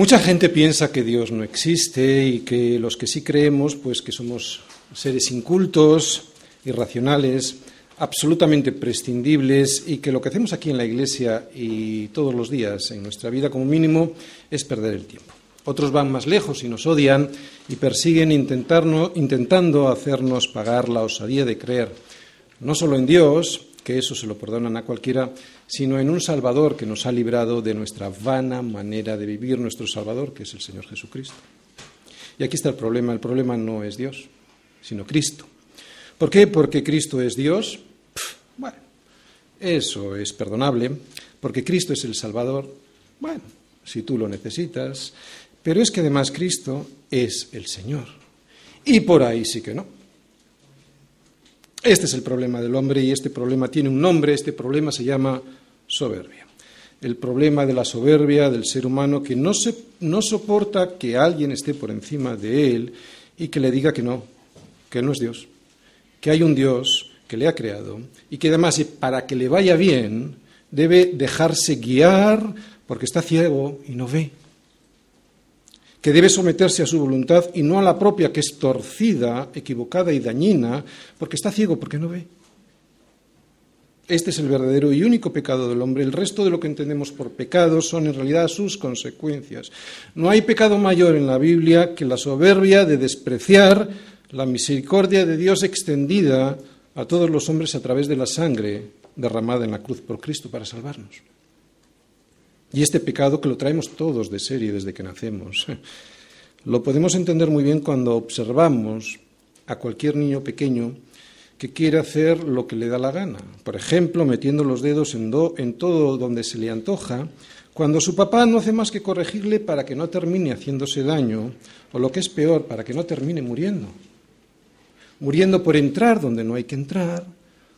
Mucha gente piensa que Dios no existe y que los que sí creemos, pues que somos seres incultos, irracionales, absolutamente prescindibles y que lo que hacemos aquí en la Iglesia y todos los días en nuestra vida como mínimo es perder el tiempo. Otros van más lejos y nos odian y persiguen intentando hacernos pagar la osadía de creer no solo en Dios, que eso se lo perdonan a cualquiera, sino en un Salvador que nos ha librado de nuestra vana manera de vivir, nuestro Salvador, que es el Señor Jesucristo. Y aquí está el problema, el problema no es Dios, sino Cristo. ¿Por qué? Porque Cristo es Dios. bueno, eso es perdonable, porque Cristo es el Salvador. Bueno, si tú lo necesitas, pero es que además Cristo es el Señor. Y por ahí sí que no. Este es el problema del hombre y este problema tiene un nombre, este problema se llama soberbia. El problema de la soberbia del ser humano que no, se, no soporta que alguien esté por encima de él y que le diga que no, que no es Dios, que hay un Dios que le ha creado y que además para que le vaya bien debe dejarse guiar porque está ciego y no ve que debe someterse a su voluntad y no a la propia, que es torcida, equivocada y dañina, porque está ciego, porque no ve. Este es el verdadero y único pecado del hombre. El resto de lo que entendemos por pecado son en realidad sus consecuencias. No hay pecado mayor en la Biblia que la soberbia de despreciar la misericordia de Dios extendida a todos los hombres a través de la sangre derramada en la cruz por Cristo para salvarnos. Y este pecado que lo traemos todos de serie desde que nacemos, lo podemos entender muy bien cuando observamos a cualquier niño pequeño que quiere hacer lo que le da la gana. Por ejemplo, metiendo los dedos en, en todo donde se le antoja, cuando su papá no hace más que corregirle para que no termine haciéndose daño, o lo que es peor, para que no termine muriendo. Muriendo por entrar donde no hay que entrar,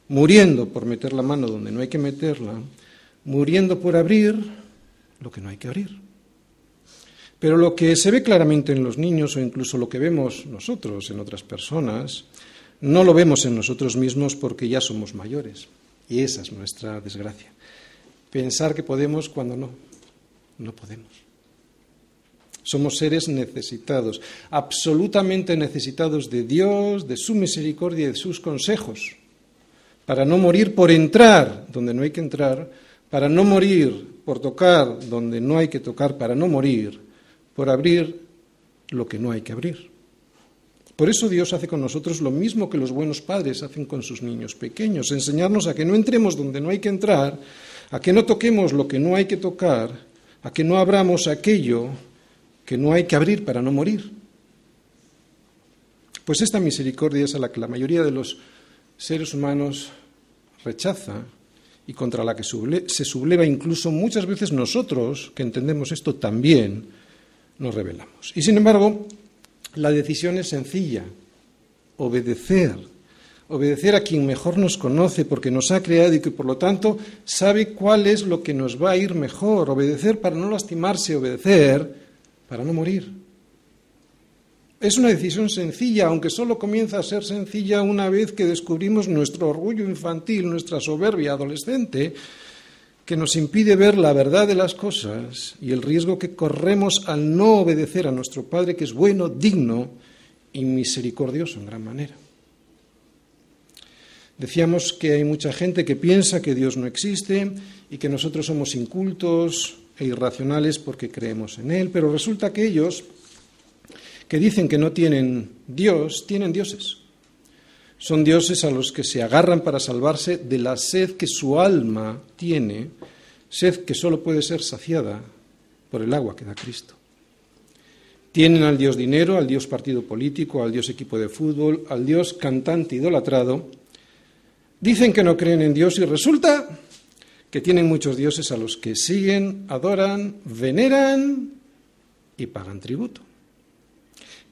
muriendo por meter la mano donde no hay que meterla, muriendo por abrir lo que no hay que abrir. Pero lo que se ve claramente en los niños o incluso lo que vemos nosotros en otras personas, no lo vemos en nosotros mismos porque ya somos mayores. Y esa es nuestra desgracia. Pensar que podemos cuando no, no podemos. Somos seres necesitados, absolutamente necesitados de Dios, de su misericordia y de sus consejos, para no morir por entrar donde no hay que entrar, para no morir por tocar donde no hay que tocar, para no morir, por abrir lo que no hay que abrir. Por eso Dios hace con nosotros lo mismo que los buenos padres hacen con sus niños pequeños, enseñarnos a que no entremos donde no hay que entrar, a que no toquemos lo que no hay que tocar, a que no abramos aquello que no hay que abrir para no morir. Pues esta misericordia es a la que la mayoría de los seres humanos rechaza y contra la que se subleva incluso muchas veces nosotros, que entendemos esto también, nos rebelamos. Y sin embargo, la decisión es sencilla, obedecer, obedecer a quien mejor nos conoce porque nos ha creado y que por lo tanto sabe cuál es lo que nos va a ir mejor, obedecer para no lastimarse, obedecer para no morir. Es una decisión sencilla, aunque solo comienza a ser sencilla una vez que descubrimos nuestro orgullo infantil, nuestra soberbia adolescente, que nos impide ver la verdad de las cosas y el riesgo que corremos al no obedecer a nuestro Padre, que es bueno, digno y misericordioso en gran manera. Decíamos que hay mucha gente que piensa que Dios no existe y que nosotros somos incultos e irracionales porque creemos en Él, pero resulta que ellos que dicen que no tienen Dios, tienen dioses. Son dioses a los que se agarran para salvarse de la sed que su alma tiene, sed que solo puede ser saciada por el agua que da Cristo. Tienen al Dios dinero, al Dios partido político, al Dios equipo de fútbol, al Dios cantante idolatrado. Dicen que no creen en Dios y resulta que tienen muchos dioses a los que siguen, adoran, veneran y pagan tributo.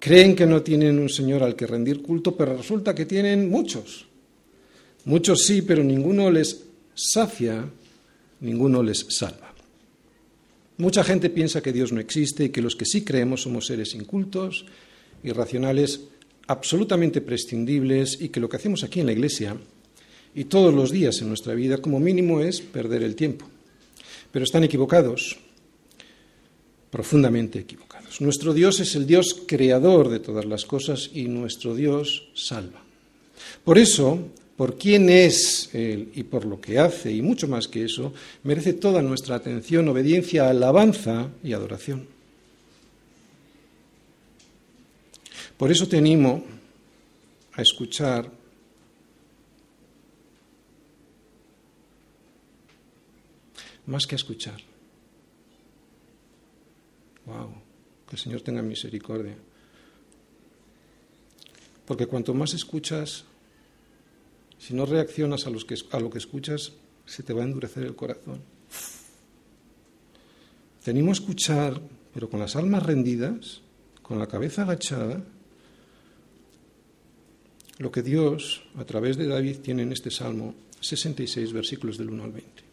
Creen que no tienen un Señor al que rendir culto, pero resulta que tienen muchos. Muchos sí, pero ninguno les sacia, ninguno les salva. Mucha gente piensa que Dios no existe y que los que sí creemos somos seres incultos, irracionales, absolutamente prescindibles y que lo que hacemos aquí en la Iglesia y todos los días en nuestra vida como mínimo es perder el tiempo. Pero están equivocados profundamente equivocados. Nuestro Dios es el Dios creador de todas las cosas y nuestro Dios salva. Por eso, por quién es Él y por lo que hace, y mucho más que eso, merece toda nuestra atención, obediencia, alabanza y adoración. Por eso te animo a escuchar más que a escuchar. Wow, que el Señor tenga misericordia. Porque cuanto más escuchas, si no reaccionas a, a lo que escuchas, se te va a endurecer el corazón. Tenemos a escuchar, pero con las almas rendidas, con la cabeza agachada, lo que Dios, a través de David, tiene en este Salmo 66, versículos del 1 al 20.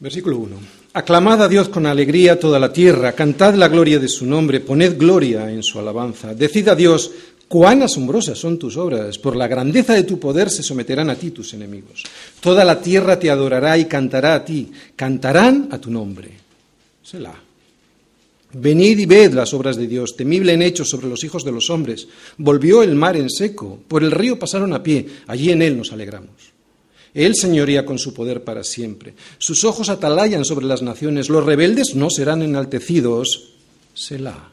Versículo 1. Aclamad a Dios con alegría toda la tierra, cantad la gloria de su nombre, poned gloria en su alabanza. Decid a Dios, Cuán asombrosas son tus obras, por la grandeza de tu poder se someterán a ti tus enemigos. Toda la tierra te adorará y cantará a ti, cantarán a tu nombre. Selah. Venid y ved las obras de Dios, temible en hechos sobre los hijos de los hombres. Volvió el mar en seco, por el río pasaron a pie, allí en él nos alegramos. Él señoría con su poder para siempre. Sus ojos atalayan sobre las naciones, los rebeldes no serán enaltecidos. Selah.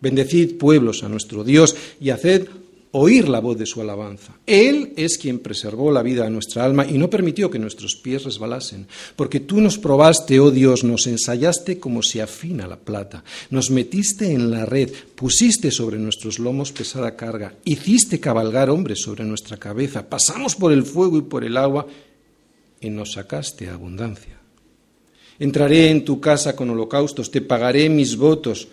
Bendecid pueblos a nuestro Dios y haced oír la voz de su alabanza. Él es quien preservó la vida a nuestra alma y no permitió que nuestros pies resbalasen, porque tú nos probaste, oh Dios, nos ensayaste como se afina la plata, nos metiste en la red, pusiste sobre nuestros lomos pesada carga, hiciste cabalgar hombres sobre nuestra cabeza, pasamos por el fuego y por el agua y nos sacaste abundancia. Entraré en tu casa con holocaustos, te pagaré mis votos,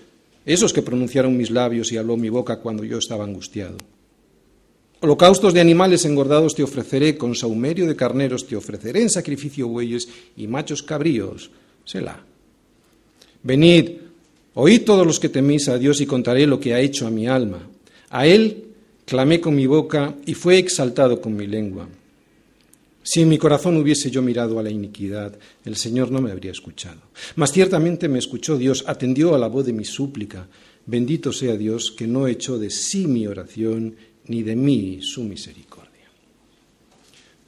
esos que pronunciaron mis labios y habló mi boca cuando yo estaba angustiado. Holocaustos de animales engordados te ofreceré, con saumerio de carneros te ofreceré en sacrificio bueyes y machos cabríos. Selah. Venid, oíd todos los que temís a Dios y contaré lo que ha hecho a mi alma. A Él clamé con mi boca y fue exaltado con mi lengua. Si en mi corazón hubiese yo mirado a la iniquidad, el Señor no me habría escuchado. Mas ciertamente me escuchó Dios, atendió a la voz de mi súplica. Bendito sea Dios que no echó de sí mi oración ni de mí su misericordia.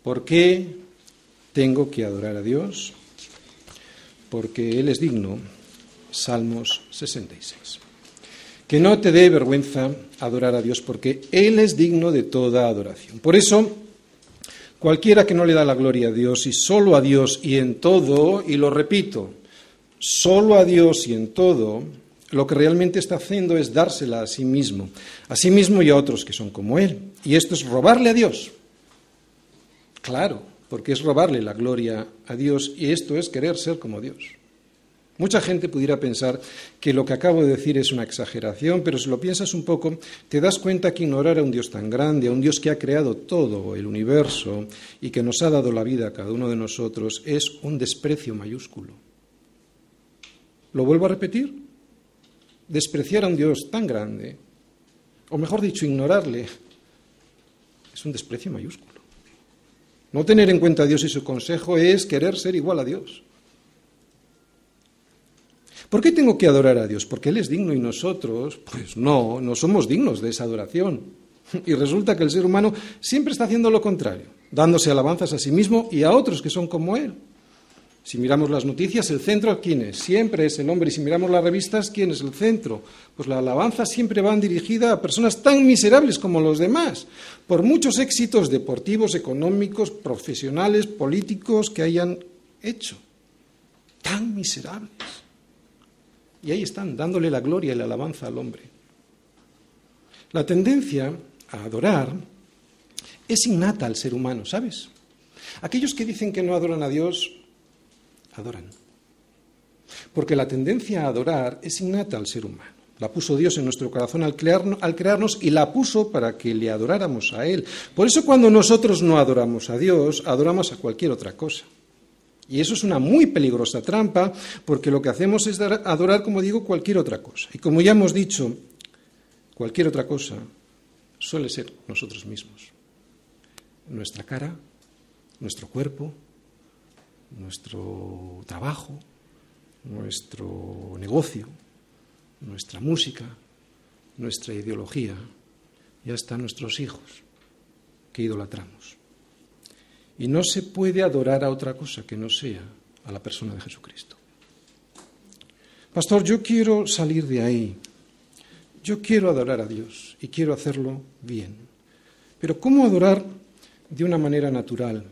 ¿Por qué tengo que adorar a Dios? Porque Él es digno. Salmos 66. Que no te dé vergüenza adorar a Dios porque Él es digno de toda adoración. Por eso, cualquiera que no le da la gloria a Dios y solo a Dios y en todo, y lo repito, solo a Dios y en todo, lo que realmente está haciendo es dársela a sí mismo, a sí mismo y a otros que son como Él. Y esto es robarle a Dios. Claro, porque es robarle la gloria a Dios y esto es querer ser como Dios. Mucha gente pudiera pensar que lo que acabo de decir es una exageración, pero si lo piensas un poco, te das cuenta que ignorar a un Dios tan grande, a un Dios que ha creado todo el universo y que nos ha dado la vida a cada uno de nosotros, es un desprecio mayúsculo. ¿Lo vuelvo a repetir? Despreciar a un Dios tan grande, o mejor dicho, ignorarle, es un desprecio mayúsculo. No tener en cuenta a Dios y su consejo es querer ser igual a Dios. ¿Por qué tengo que adorar a Dios? Porque Él es digno y nosotros, pues no, no somos dignos de esa adoración. Y resulta que el ser humano siempre está haciendo lo contrario, dándose alabanzas a sí mismo y a otros que son como Él. Si miramos las noticias, el centro, ¿quién es? Siempre es el hombre. Y si miramos las revistas, ¿quién es el centro? Pues la alabanza siempre va dirigida a personas tan miserables como los demás, por muchos éxitos deportivos, económicos, profesionales, políticos que hayan hecho. Tan miserables. Y ahí están, dándole la gloria y la alabanza al hombre. La tendencia a adorar es innata al ser humano, ¿sabes? Aquellos que dicen que no adoran a Dios adoran. Porque la tendencia a adorar es innata al ser humano. La puso Dios en nuestro corazón al, crearnos y la puso para que le adoráramos a Él. Por eso cuando nosotros no adoramos a Dios, adoramos a cualquier otra cosa. Y eso es una muy peligrosa trampa porque lo que hacemos es adorar, como digo, cualquier otra cosa. Y como ya hemos dicho, cualquier otra cosa suele ser nosotros mismos. Nuestra cara, nuestro cuerpo, nuestro trabajo, nuestro negocio, nuestra música, nuestra ideología y hasta nuestros hijos que idolatramos. Y no se puede adorar a otra cosa que no sea a la persona de Jesucristo. Pastor, yo quiero salir de ahí. Yo quiero adorar a Dios y quiero hacerlo bien. Pero ¿cómo adorar de una manera natural?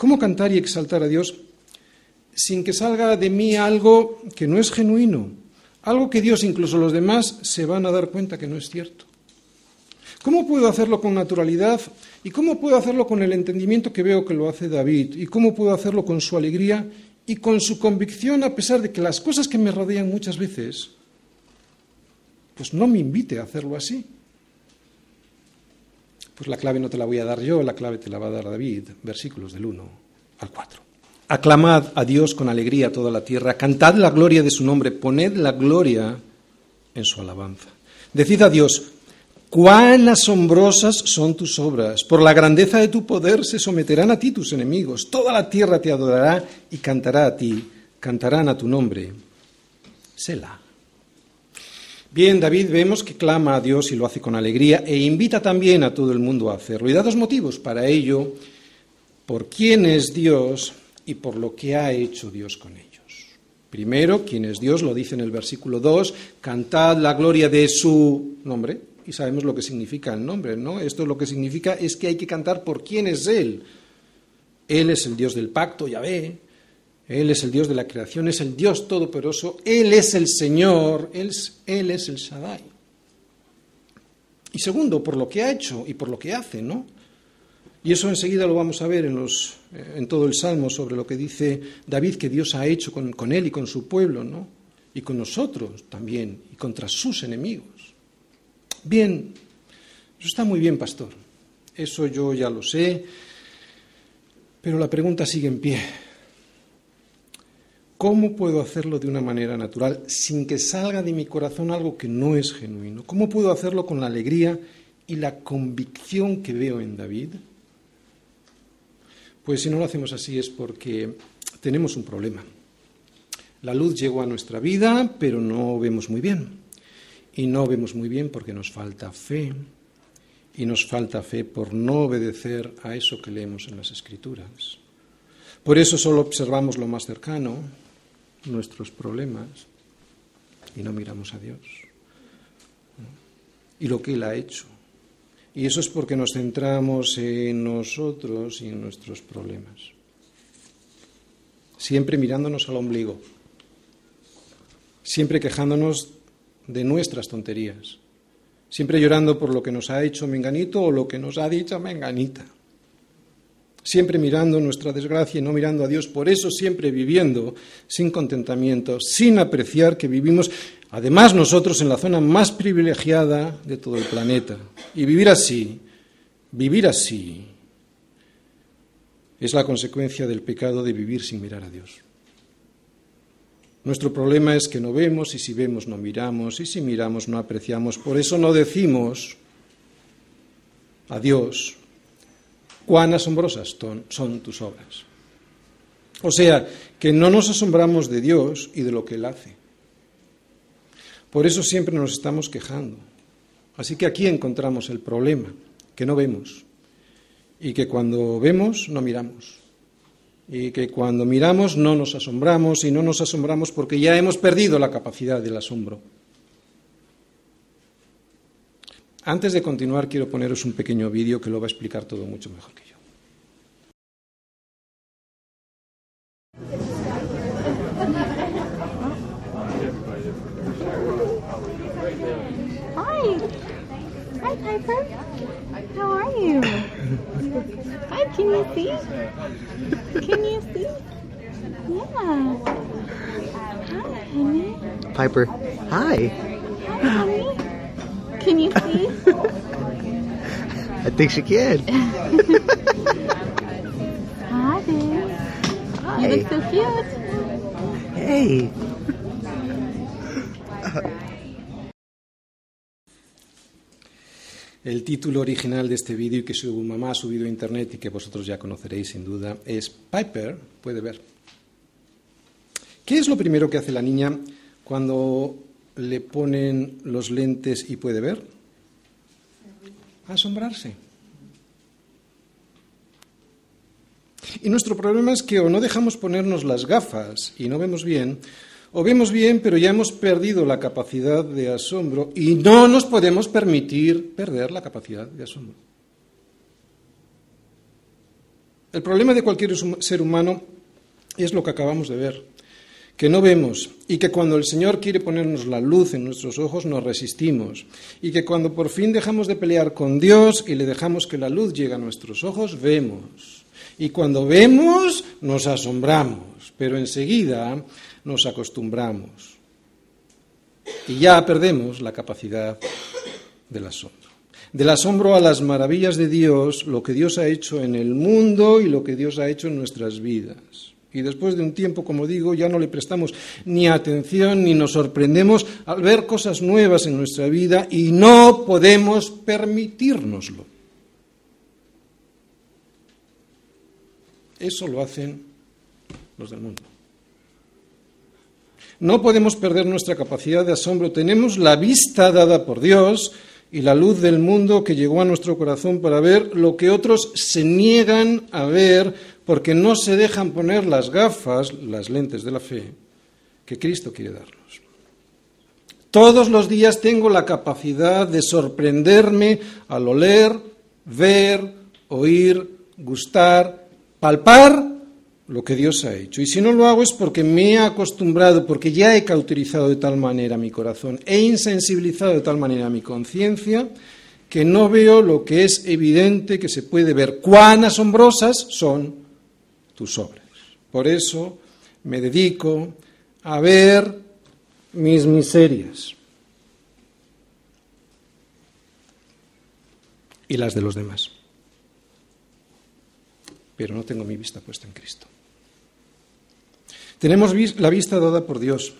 ¿Cómo cantar y exaltar a Dios sin que salga de mí algo que no es genuino? Algo que Dios, incluso los demás, se van a dar cuenta que no es cierto. ¿Cómo puedo hacerlo con naturalidad? ¿Y cómo puedo hacerlo con el entendimiento que veo que lo hace David? ¿Y cómo puedo hacerlo con su alegría y con su convicción a pesar de que las cosas que me rodean muchas veces pues no me invite a hacerlo así? Pues la clave no te la voy a dar yo, la clave te la va a dar David, versículos del 1 al 4. Aclamad a Dios con alegría toda la tierra, cantad la gloria de su nombre, poned la gloria en su alabanza. Decid a Dios, Cuán asombrosas son tus obras. Por la grandeza de tu poder se someterán a ti tus enemigos. Toda la tierra te adorará y cantará a ti. Cantarán a tu nombre. Selah. Bien, David vemos que clama a Dios y lo hace con alegría e invita también a todo el mundo a hacerlo. Y da dos motivos para ello, por quién es Dios y por lo que ha hecho Dios con ellos. Primero, quién es Dios, lo dice en el versículo 2, cantad la gloria de su nombre, y sabemos lo que significa el nombre, ¿no? Esto lo que significa es que hay que cantar por quién es Él. Él es el Dios del pacto, Yahvé. Él es el Dios de la creación, es el Dios todopoderoso. Él es el Señor, Él es, el Shaddai. Y segundo, por lo que ha hecho y por lo que hace, ¿no? Y eso enseguida lo vamos a ver en, los, en todo el Salmo sobre lo que dice David que Dios ha hecho con, con él y con su pueblo, ¿no? Y con nosotros también, y contra sus enemigos. Bien, eso está muy bien, pastor. Eso yo ya lo sé. Pero la pregunta sigue en pie. ¿Cómo puedo hacerlo de una manera natural sin que salga de mi corazón algo que no es genuino? ¿Cómo puedo hacerlo con la alegría y la convicción que veo en David? Pues si no lo hacemos así es porque tenemos un problema. La luz llegó a nuestra vida, pero no vemos muy bien. Y no vemos muy bien porque nos falta fe. Y nos falta fe por no obedecer a eso que leemos en las Escrituras. Por eso solo observamos lo más cercano, nuestros problemas, y no miramos a Dios. Y lo que Él ha hecho. Y eso es porque nos centramos en nosotros y en nuestros problemas. Siempre mirándonos al ombligo. Siempre quejándonos de nuestras tonterías, siempre llorando por lo que nos ha hecho Menganito o lo que nos ha dicho Menganita, siempre mirando nuestra desgracia y no mirando a Dios, por eso siempre viviendo sin contentamiento, sin apreciar que vivimos, además nosotros en la zona más privilegiada de todo el planeta. Y vivir así, vivir así, es la consecuencia del pecado de vivir sin mirar a Dios. Nuestro problema es que no vemos y si vemos no miramos y si miramos no apreciamos. Por eso no decimos a Dios cuán asombrosas son tus obras. O sea, que no nos asombramos de Dios y de lo que Él hace. Por eso siempre nos estamos quejando. Así que aquí encontramos el problema, que no vemos y que cuando vemos no miramos y que cuando miramos no nos asombramos y no nos asombramos porque ya hemos perdido la capacidad del asombro. Antes de continuar quiero poneros un pequeño vídeo que lo va a explicar todo mucho mejor que yo. Hi. Hi, Piper. How are you? Hi, can you see? Can you see? Yeah. Hi, honey. Piper, hi. Hi, honey. Can you see? I think she can. Hi, babe. Hi. You look so cute. Hey. El título original de este vídeo que su mamá ha subido a internet y que vosotros ya conoceréis sin duda es Piper puede ver. ¿Qué es lo primero que hace la niña cuando le ponen los lentes y puede ver? Asombrarse. Y nuestro problema es que o no dejamos ponernos las gafas y no vemos bien, o vemos bien pero ya hemos perdido la capacidad de asombro y no nos podemos permitir perder la capacidad de asombro. El problema de cualquier ser humano es lo que acabamos de ver, que no vemos y que cuando el Señor quiere ponernos la luz en nuestros ojos nos resistimos y que cuando por fin dejamos de pelear con Dios y le dejamos que la luz llegue a nuestros ojos, vemos. Y cuando vemos nos asombramos, pero enseguida nos acostumbramos y ya perdemos la capacidad del asombro del asombro a las maravillas de Dios, lo que Dios ha hecho en el mundo y lo que Dios ha hecho en nuestras vidas. Y después de un tiempo, como digo, ya no le prestamos ni atención ni nos sorprendemos al ver cosas nuevas en nuestra vida y no podemos permitírnoslo. Eso lo hacen los del mundo. No podemos perder nuestra capacidad de asombro. Tenemos la vista dada por Dios y la luz del mundo que llegó a nuestro corazón para ver lo que otros se niegan a ver porque no se dejan poner las gafas, las lentes de la fe, que Cristo quiere darnos. Todos los días tengo la capacidad de sorprenderme al oler, ver, oír, gustar, palpar lo que Dios ha hecho. Y si no lo hago es porque me he acostumbrado, porque ya he cauterizado de tal manera mi corazón, he insensibilizado de tal manera mi conciencia, que no veo lo que es evidente que se puede ver. Cuán asombrosas son tus obras. Por eso me dedico a ver mis miserias y las de los demás. Pero no tengo mi vista puesta en Cristo. Tenemos la vista dada por Dios.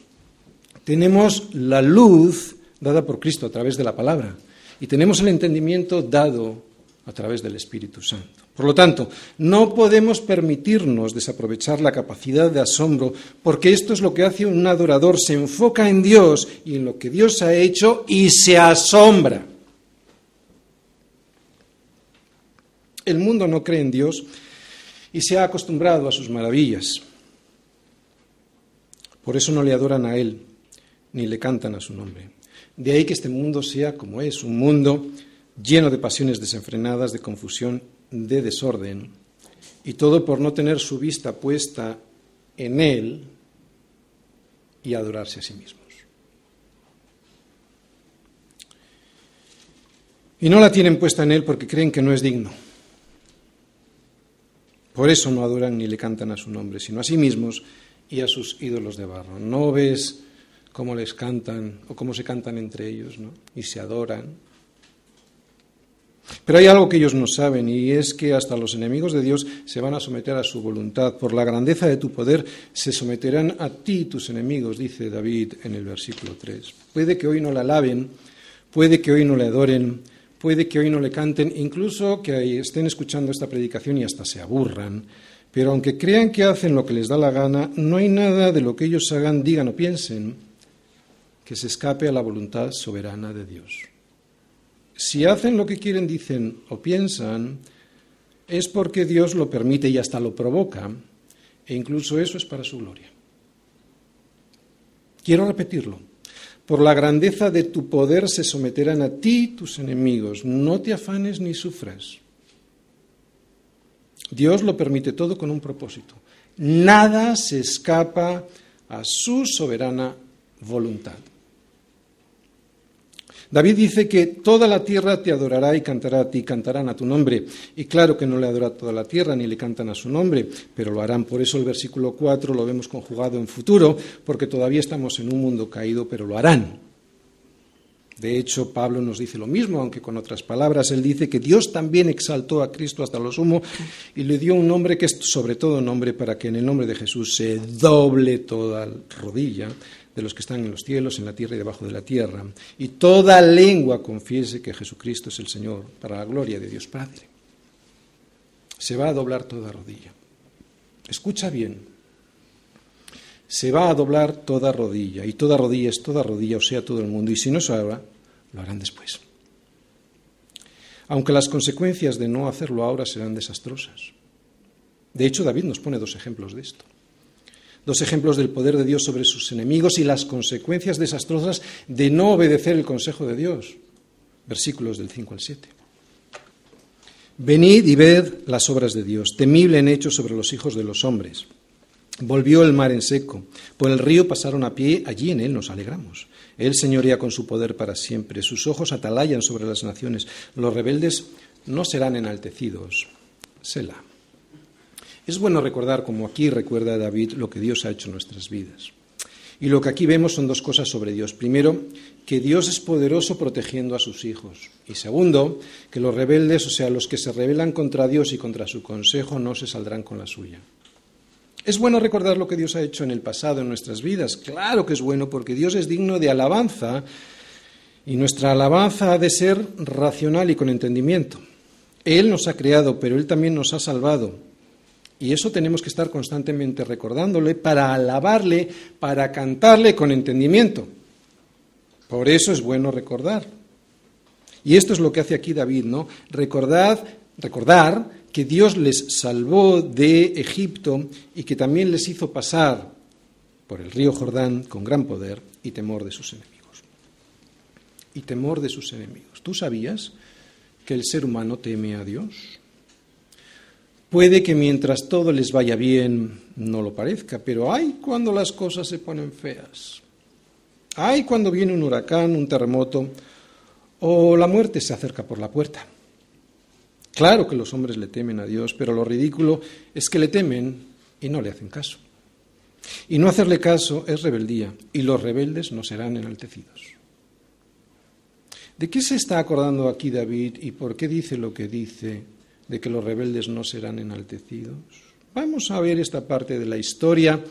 Tenemos la luz dada por Cristo a través de la palabra. Y tenemos el entendimiento dado a través del Espíritu Santo. Por lo tanto, no podemos permitirnos desaprovechar la capacidad de asombro, porque esto es lo que hace un adorador, se enfoca en Dios y en lo que Dios ha hecho y se asombra. El mundo no cree en Dios y se ha acostumbrado a sus maravillas. Por eso no le adoran a Él, ni le cantan a su nombre. De ahí que este mundo sea como es, un mundo lleno de pasiones desenfrenadas, de confusión, de desorden, y todo por no tener su vista puesta en Él y adorarse a sí mismos. Y no la tienen puesta en Él porque creen que no es digno. Por eso no adoran ni le cantan a su nombre, sino a sí mismos y a sus ídolos de barro. No ves cómo les cantan o cómo se cantan entre ellos y se adoran. Pero hay algo que ellos no saben y es que hasta los enemigos de Dios se van a someter a su voluntad. Por la grandeza de tu poder se someterán a ti tus enemigos, dice David en el versículo 3. Puede que hoy no la alaben, puede que hoy no le adoren, puede que hoy no le canten, incluso que estén escuchando esta predicación y hasta se aburran, pero aunque crean que hacen lo que les da la gana, no hay nada de lo que ellos hagan, digan o piensen que se escape a la voluntad soberana de Dios. Si hacen lo que quieren, dicen o piensan, es porque Dios lo permite y hasta lo provoca, e incluso eso es para su gloria. Quiero repetirlo. Por la grandeza de tu poder se someterán a ti tus enemigos. No te afanes ni sufras. Dios lo permite todo con un propósito. Nada se escapa a su soberana voluntad. David dice que toda la tierra te adorará y cantará a ti, cantarán a tu nombre. Y claro que no le adora toda la tierra ni le cantan a su nombre, pero lo harán. Por eso el versículo 4 lo vemos conjugado en futuro, porque todavía estamos en un mundo caído, pero lo harán. De hecho, Pablo nos dice lo mismo, aunque con otras palabras. Él dice que Dios también exaltó a Cristo hasta lo sumo y le dio un nombre que es sobre todo nombre para que en el nombre de Jesús se doble toda rodilla de los que están en los cielos, en la tierra y debajo de la tierra, y toda lengua confiese que Jesucristo es el Señor, para la gloria de Dios Padre. Se va a doblar toda rodilla. Escucha bien. se va a doblar toda rodilla, y toda rodilla es toda rodilla, o sea, todo el mundo, y si no se ahora, lo harán después. Aunque las consecuencias de no hacerlo ahora serán desastrosas. De hecho, David nos pone dos ejemplos de esto. Dos ejemplos del poder de Dios sobre sus enemigos y las consecuencias desastrosas de no obedecer el consejo de Dios. Versículos del 5 al 7. Venid y ved las obras de Dios, temible en hecho sobre los hijos de los hombres. Volvió el mar en seco, por el río pasaron a pie, allí en él nos alegramos. Él señorea con su poder para siempre, sus ojos atalayan sobre las naciones, los rebeldes no serán enaltecidos. Selah. Es bueno recordar, como aquí recuerda David, lo que Dios ha hecho en nuestras vidas. Y lo que aquí vemos son dos cosas sobre Dios. Primero, que Dios es poderoso protegiendo a sus hijos. Y segundo, que los rebeldes, o sea, los que se rebelan contra Dios y contra su consejo, no se saldrán con la suya. ¿Es bueno recordar lo que Dios ha hecho en el pasado en nuestras vidas? Claro que es bueno porque Dios es digno de alabanza y nuestra alabanza ha de ser racional y con entendimiento. Él nos ha creado, pero Él también nos ha salvado. Y eso tenemos que estar constantemente recordándole para alabarle, para cantarle con entendimiento. Por eso es bueno recordar. Y esto es lo que hace aquí David, ¿no? Recordad, recordar que Dios les salvó de Egipto y que también les hizo pasar por el río Jordán con gran poder y temor de sus enemigos. Y temor de sus enemigos. ¿Tú sabías que el ser humano teme a Dios? Puede que mientras todo les vaya bien no lo parezca, pero hay cuando las cosas se ponen feas. Hay cuando viene un huracán, un terremoto o la muerte se acerca por la puerta. Claro que los hombres le temen a Dios, pero lo ridículo es que le temen y no le hacen caso. Y no hacerle caso es rebeldía, y los rebeldes no serán enaltecidos. ¿De qué se está acordando aquí David y por qué dice lo que dice de que los rebeldes no serán enaltecidos? Vamos a ver esta parte de la historia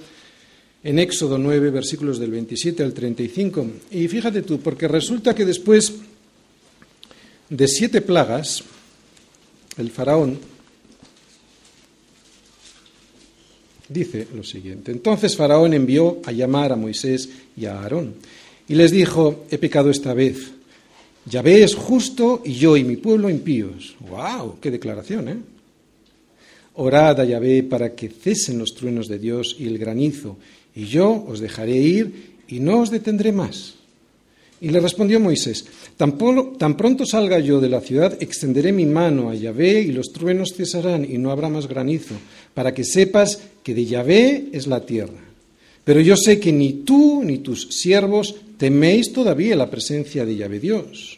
en Éxodo 9, versículos del 27 al 35. Y fíjate tú, porque resulta que después de siete plagas, el faraón dice lo siguiente. Entonces Faraón envió a llamar a Moisés y a Aarón y les dijo, he pecado esta vez Yahvé es justo y yo y mi pueblo impíos. ¡Wow! ¡Qué declaración, eh! Orad a Yahvé para que cesen los truenos de Dios y el granizo, y yo os dejaré ir y no os detendré más. Y le respondió Moisés, tan, tan pronto salga yo de la ciudad, extenderé mi mano a Yahvé y los truenos cesarán y no habrá más granizo, para que sepas que de Yahvé es la tierra. Pero yo sé que ni tú ni tus siervos teméis todavía la presencia de Yahvé Dios.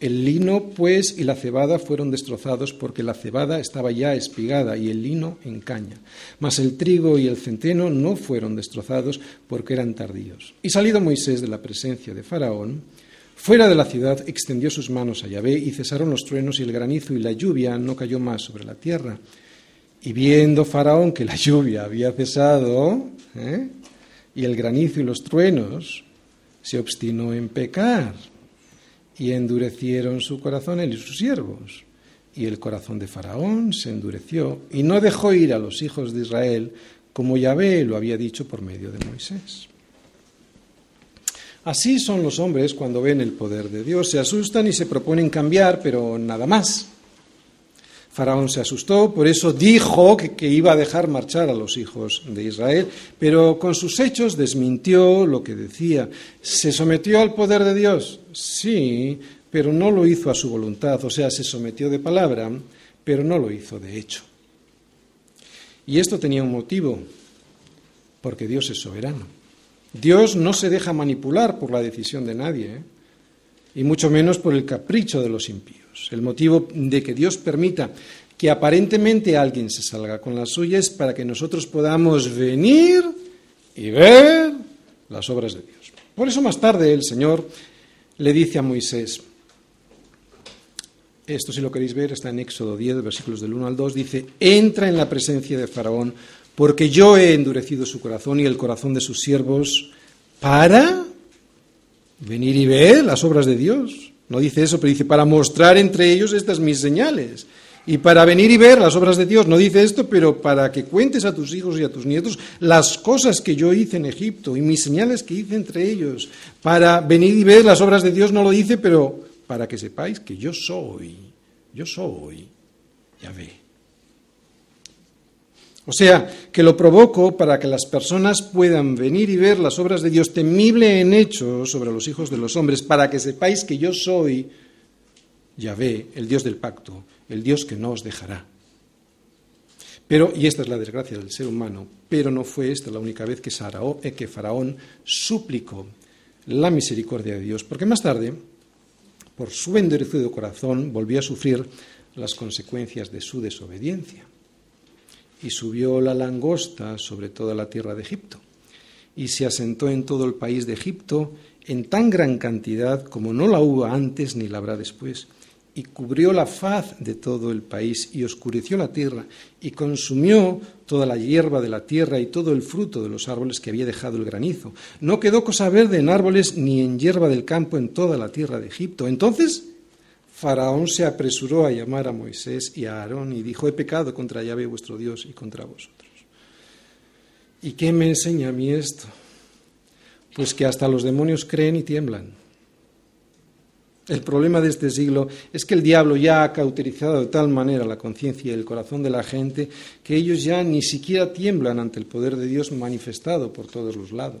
El lino, pues, y la cebada fueron destrozados porque la cebada estaba ya espigada y el lino en caña. Mas el trigo y el centeno no fueron destrozados porque eran tardíos. Y salido Moisés de la presencia de Faraón, fuera de la ciudad, extendió sus manos a Yahvé y cesaron los truenos y el granizo y la lluvia no cayó más sobre la tierra. Y viendo Faraón que la lluvia había cesado, ¿eh? Y el granizo y los truenos, se obstinó en pecar y endurecieron su corazón él y sus siervos. Y el corazón de Faraón se endureció y no dejó ir a los hijos de Israel como Yahvé lo había dicho por medio de Moisés. Así son los hombres cuando ven el poder de Dios, se asustan y se proponen cambiar, pero nada más. Faraón se asustó, por eso dijo que, iba a dejar marchar a los hijos de Israel, pero con sus hechos desmintió lo que decía. ¿Se sometió al poder de Dios? Sí, pero no lo hizo a su voluntad, o sea, se sometió de palabra, pero no lo hizo de hecho. Y esto tenía un motivo, porque Dios es soberano. Dios no se deja manipular por la decisión de nadie, ¿eh? y mucho menos por el capricho de los impíos. El motivo de que Dios permita que aparentemente alguien se salga con la suya es para que nosotros podamos venir y ver las obras de Dios. Por eso más tarde el Señor le dice a Moisés, esto si lo queréis ver está en Éxodo 10, versículos del 1 al 2, dice, entra en la presencia de Faraón, porque yo he endurecido su corazón y el corazón de sus siervos para venir y ver las obras de Dios. No dice eso, pero dice, para mostrar entre ellos estas mis señales. Y para venir y ver las obras de Dios, no dice esto, pero para que cuentes a tus hijos y a tus nietos las cosas que yo hice en Egipto y mis señales que hice entre ellos. Para venir y ver las obras de Dios no lo dice, pero para que sepáis que yo soy, yo soy Yahvé. O sea, que lo provoco para que las personas puedan venir y ver las obras de Dios temible en hechos sobre los hijos de los hombres, para que sepáis que yo soy Yahvé, el Dios del pacto, el Dios que no os dejará. Pero, y esta es la desgracia del ser humano, pero no fue esta la única vez que, eh, que Faraón suplicó la misericordia de Dios, porque más tarde, por su endurecido corazón, volvió a sufrir las consecuencias de su desobediencia y subió la langosta sobre toda la tierra de Egipto, y se asentó en todo el país de Egipto en tan gran cantidad como no la hubo antes ni la habrá después, y cubrió la faz de todo el país, y oscureció la tierra, y consumió toda la hierba de la tierra y todo el fruto de los árboles que había dejado el granizo. No quedó cosa verde en árboles ni en hierba del campo en toda la tierra de Egipto. Entonces Faraón se apresuró a llamar a Moisés y a Aarón y dijo, he pecado contra Yahvé vuestro Dios y contra vosotros. ¿Y qué me enseña a mí esto? Pues que hasta los demonios creen y tiemblan. El problema de este siglo es que el diablo ya ha cauterizado de tal manera la conciencia y el corazón de la gente que ellos ya ni siquiera tiemblan ante el poder de Dios manifestado por todos los lados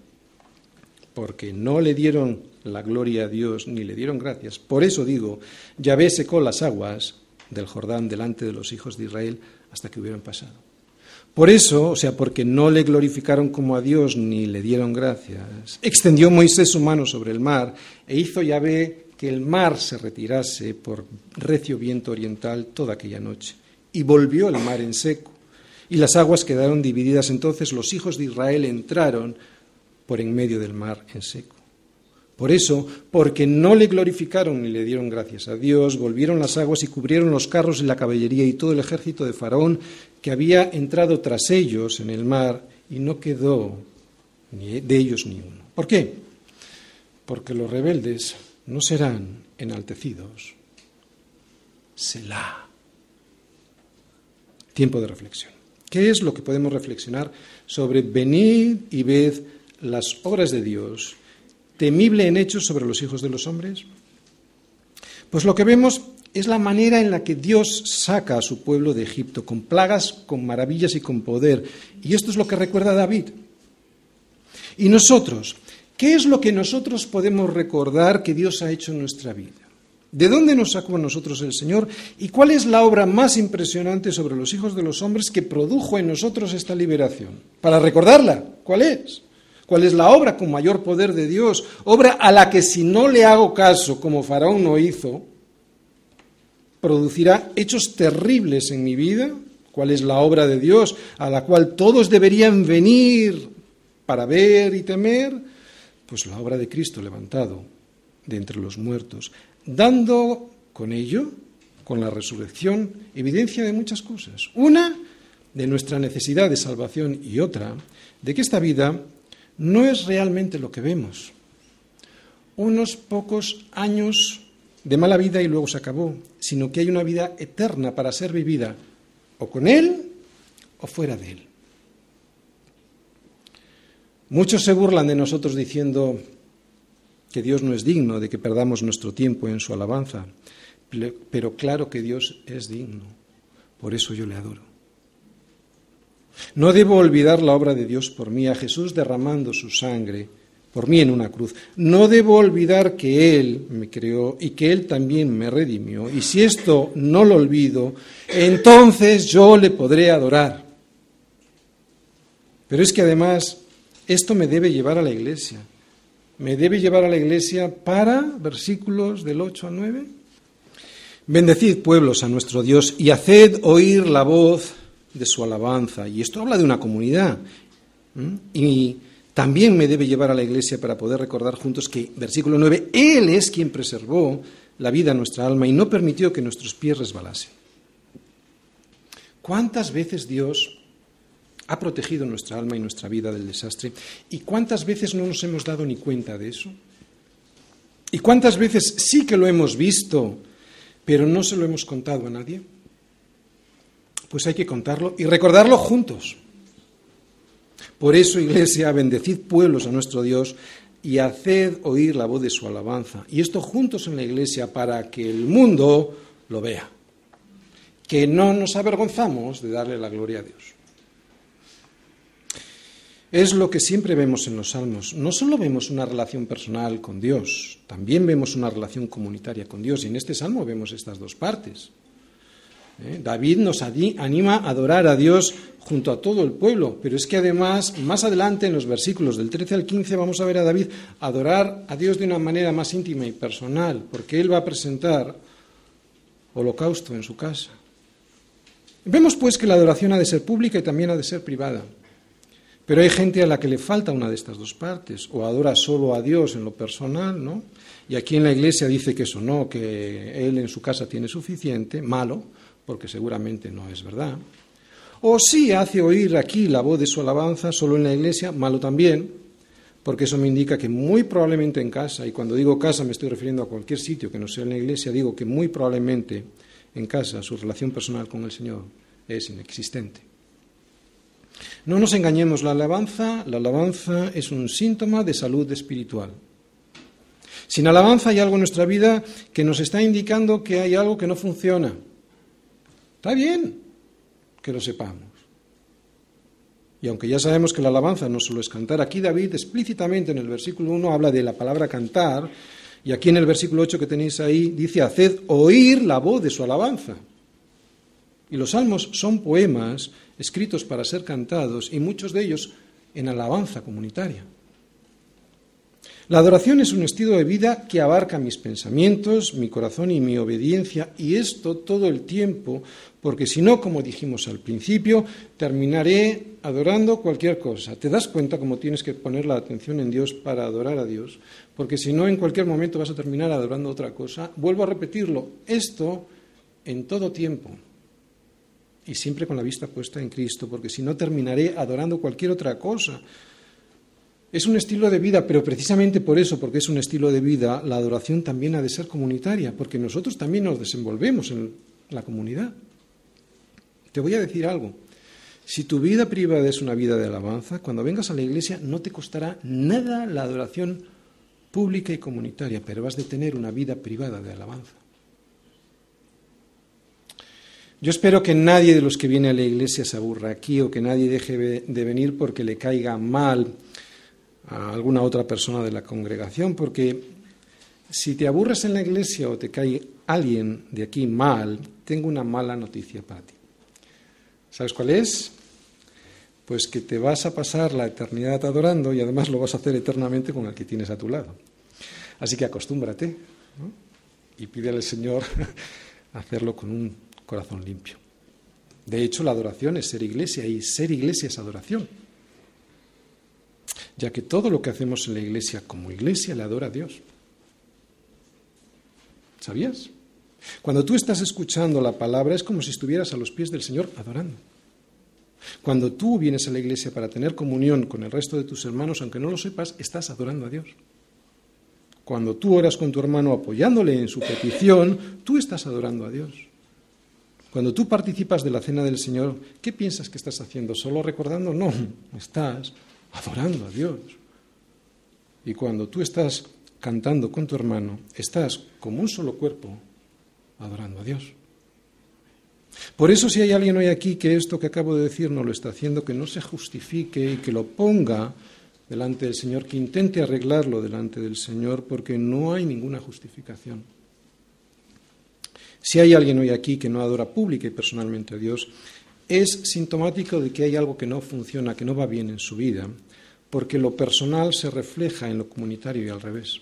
porque no le dieron la gloria a Dios ni le dieron gracias. Por eso digo, Yahvé secó las aguas del Jordán delante de los hijos de Israel hasta que hubieran pasado. Por eso, o sea, porque no le glorificaron como a Dios ni le dieron gracias, extendió Moisés su mano sobre el mar e hizo Yahvé que el mar se retirase por recio viento oriental toda aquella noche. Y volvió el mar en seco. Y las aguas quedaron divididas. Entonces los hijos de Israel entraron por en medio del mar en seco. Por eso, porque no le glorificaron ni le dieron gracias a Dios, volvieron las aguas y cubrieron los carros y la caballería y todo el ejército de Faraón que había entrado tras ellos en el mar y no quedó ni de ellos ni uno. ¿Por qué? Porque los rebeldes no serán enaltecidos. Selah. Tiempo de reflexión. ¿Qué es lo que podemos reflexionar sobre venid y ved las obras de Dios temible en hechos sobre los hijos de los hombres? Pues lo que vemos es la manera en la que Dios saca a su pueblo de Egipto, con plagas, con maravillas y con poder. Y esto es lo que recuerda David. Y nosotros, ¿qué es lo que nosotros podemos recordar que Dios ha hecho en nuestra vida? ¿De dónde nos sacó a nosotros el Señor? ¿Y cuál es la obra más impresionante sobre los hijos de los hombres que produjo en nosotros esta liberación? Para recordarla, ¿cuál es? ¿Cuál es la obra con mayor poder de Dios? Obra a la que si no le hago caso, como Faraón no hizo, producirá hechos terribles en mi vida. ¿Cuál es la obra de Dios a la cual todos deberían venir para ver y temer? Pues la obra de Cristo levantado de entre los muertos, dando con ello, con la resurrección, evidencia de muchas cosas. Una, de nuestra necesidad de salvación y otra, de que esta vida no es realmente lo que vemos. Unos pocos años de mala vida y luego se acabó, sino que hay una vida eterna para ser vivida o con Él o fuera de Él. Muchos se burlan de nosotros diciendo que Dios no es digno de que perdamos nuestro tiempo en su alabanza, pero claro que Dios es digno, por eso yo le adoro. No debo olvidar la obra de Dios por mí, a Jesús derramando su sangre por mí en una cruz. No debo olvidar que Él me creó y que Él también me redimió. Y si esto no lo olvido, entonces yo le podré adorar. Pero es que además esto me debe llevar a la iglesia. Me debe llevar a la iglesia para, versículos del 8 al 9, Bendecid pueblos a nuestro Dios y haced oír la voz de su alabanza. Y esto habla de una comunidad. Y también me debe llevar a la iglesia para poder recordar juntos que, versículo 9, Él es quien preservó la vida a nuestra alma y no permitió que nuestros pies resbalasen. ¿Cuántas veces Dios ha protegido nuestra alma y nuestra vida del desastre? ¿Y cuántas veces no nos hemos dado ni cuenta de eso? ¿Y cuántas veces sí que lo hemos visto, pero no se lo hemos contado a nadie? Pues hay que contarlo y recordarlo juntos. Por eso, Iglesia, bendecid pueblos a nuestro Dios y haced oír la voz de su alabanza. Y esto juntos en la Iglesia para que el mundo lo vea. Que no nos avergonzamos de darle la gloria a Dios. Es lo que siempre vemos en los salmos. No solo vemos una relación personal con Dios, también vemos una relación comunitaria con Dios. Y en este salmo vemos estas dos partes. ¿Eh? David nos anima a adorar a Dios junto a todo el pueblo, pero es que además, más adelante en los versículos del 13 al 15, vamos a ver a David adorar a Dios de una manera más íntima y personal, porque él va a presentar holocausto en su casa. Vemos pues que la adoración ha de ser pública y también ha de ser privada. Pero hay gente a la que le falta una de estas dos partes, o adora solo a Dios en lo personal, ¿no? Y aquí en la iglesia dice que eso no, que él en su casa tiene suficiente, malo, porque seguramente no es verdad. O sí hace oír aquí la voz de su alabanza solo en la iglesia, malo también, porque eso me indica que muy probablemente en casa, y cuando digo casa me estoy refiriendo a cualquier sitio que no sea en la iglesia, digo que muy probablemente en casa su relación personal con el Señor es inexistente. No nos engañemos, la alabanza, la alabanza es un síntoma de salud espiritual. Sin alabanza hay algo en nuestra vida que nos está indicando que hay algo que no funciona. Está bien que lo sepamos. Y aunque ya sabemos que la alabanza no solo es cantar, aquí David explícitamente en el versículo 1 habla de la palabra cantar, y aquí en el versículo 8 que tenéis ahí dice, haced oír la voz de su alabanza. Y los salmos son poemas escritos para ser cantados y muchos de ellos en alabanza comunitaria. La adoración es un estilo de vida que abarca mis pensamientos, mi corazón y mi obediencia, y esto todo el tiempo, porque si no, como dijimos al principio, terminaré adorando cualquier cosa. ¿Te das cuenta cómo tienes que poner la atención en Dios para adorar a Dios? Porque si no, en cualquier momento vas a terminar adorando otra cosa. Vuelvo a repetirlo, esto en todo tiempo y siempre con la vista puesta en Cristo, porque si no terminaré adorando cualquier otra cosa. Es un estilo de vida, pero precisamente por eso, porque es un estilo de vida, la adoración también ha de ser comunitaria, porque nosotros también nos desenvolvemos en la comunidad. Te voy a decir algo. Si tu vida privada es una vida de alabanza, cuando vengas a la iglesia no te costará nada la adoración pública y comunitaria, pero vas de tener una vida privada de alabanza. Yo espero que nadie de los que viene a la iglesia se aburra aquí o que nadie deje de venir porque le caiga mal a alguna otra persona de la congregación, porque si te aburres en la iglesia o te cae alguien de aquí mal, tengo una mala noticia para ti. ¿Sabes cuál es? Pues que te vas a pasar la eternidad adorando y además lo vas a hacer eternamente con el que tienes a tu lado. Así que acostúmbrate y pídele al Señor hacerlo con un corazón limpio. De hecho, la adoración es ser iglesia y ser iglesia es adoración. Ya que todo lo que hacemos en la iglesia como iglesia le adora a Dios. ¿Sabías? Cuando tú estás escuchando la palabra es como si estuvieras a los pies del Señor adorando. Cuando tú vienes a la iglesia para tener comunión con el resto de tus hermanos, aunque no lo sepas, estás adorando a Dios. Cuando tú oras con tu hermano apoyándole en su petición, tú estás adorando a Dios. Cuando tú participas de la cena del Señor, ¿qué piensas que estás haciendo? ¿Solo recordando? No, estás adorando a Dios. Y cuando tú estás cantando con tu hermano, estás como un solo cuerpo adorando a Dios. Por eso si hay alguien hoy aquí que esto que acabo de decir no lo está haciendo, que no se justifique y que lo ponga delante del Señor, que intente arreglarlo delante del Señor, porque no hay ninguna justificación. Si hay alguien hoy aquí que no adora pública y personalmente a Dios, es sintomático de que hay algo que no funciona, que no va bien en su vida, porque lo personal se refleja en lo comunitario y al revés.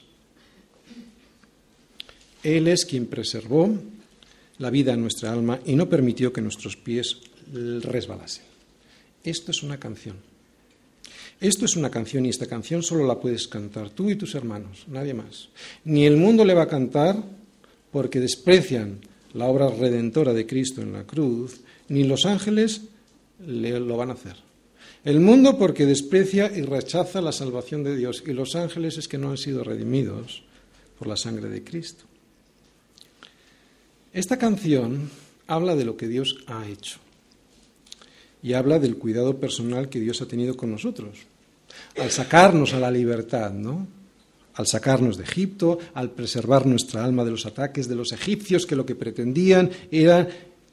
Él es quien preservó la vida en nuestra alma y no permitió que nuestros pies resbalasen. Esto es una canción. Esto es una canción y esta canción solo la puedes cantar tú y tus hermanos, nadie más. Ni el mundo le va a cantar porque desprecian la obra redentora de Cristo en la cruz, ni los ángeles le lo van a hacer. El mundo porque desprecia y rechaza la salvación de Dios y los ángeles es que no han sido redimidos por la sangre de Cristo. Esta canción habla de lo que Dios ha hecho y habla del cuidado personal que Dios ha tenido con nosotros, al sacarnos a la libertad, ¿no? Al sacarnos de Egipto, al preservar nuestra alma de los ataques de los egipcios que lo que pretendían era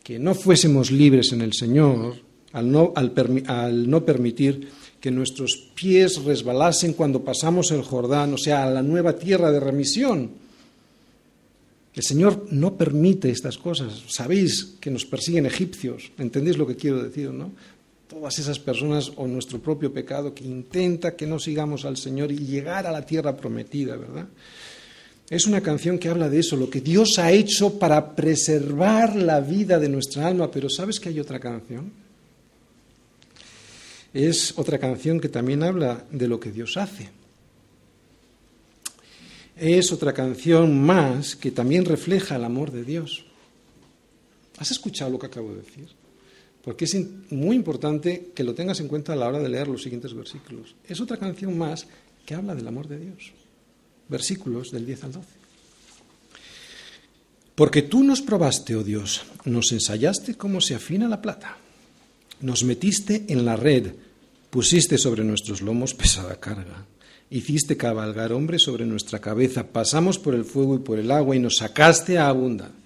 que no fuésemos libres en el Señor, al no, al, no permitir que nuestros pies resbalasen cuando pasamos el Jordán, o sea, a la nueva tierra de remisión. El Señor no permite estas cosas. Sabéis que nos persiguen egipcios, ¿entendéis lo que quiero decir, no? Todas esas personas o nuestro propio pecado que intenta que no sigamos al Señor y llegar a la tierra prometida, ¿verdad? Es una canción que habla de eso, lo que Dios ha hecho para preservar la vida de nuestra alma, pero ¿sabes que hay otra canción? Es otra canción que también habla de lo que Dios hace es otra canción más que también refleja el amor de Dios. ¿Has escuchado lo que acabo de decir? Porque es muy importante que lo tengas en cuenta a la hora de leer los siguientes versículos. Es otra canción más que habla del amor de Dios. Versículos del 10 al 12. Porque tú nos probaste, oh Dios, nos ensayaste cómo se afina la plata, nos metiste en la red, pusiste sobre nuestros lomos pesada carga Hiciste cabalgar hombres sobre nuestra cabeza, pasamos por el fuego y por el agua y nos sacaste a abundancia.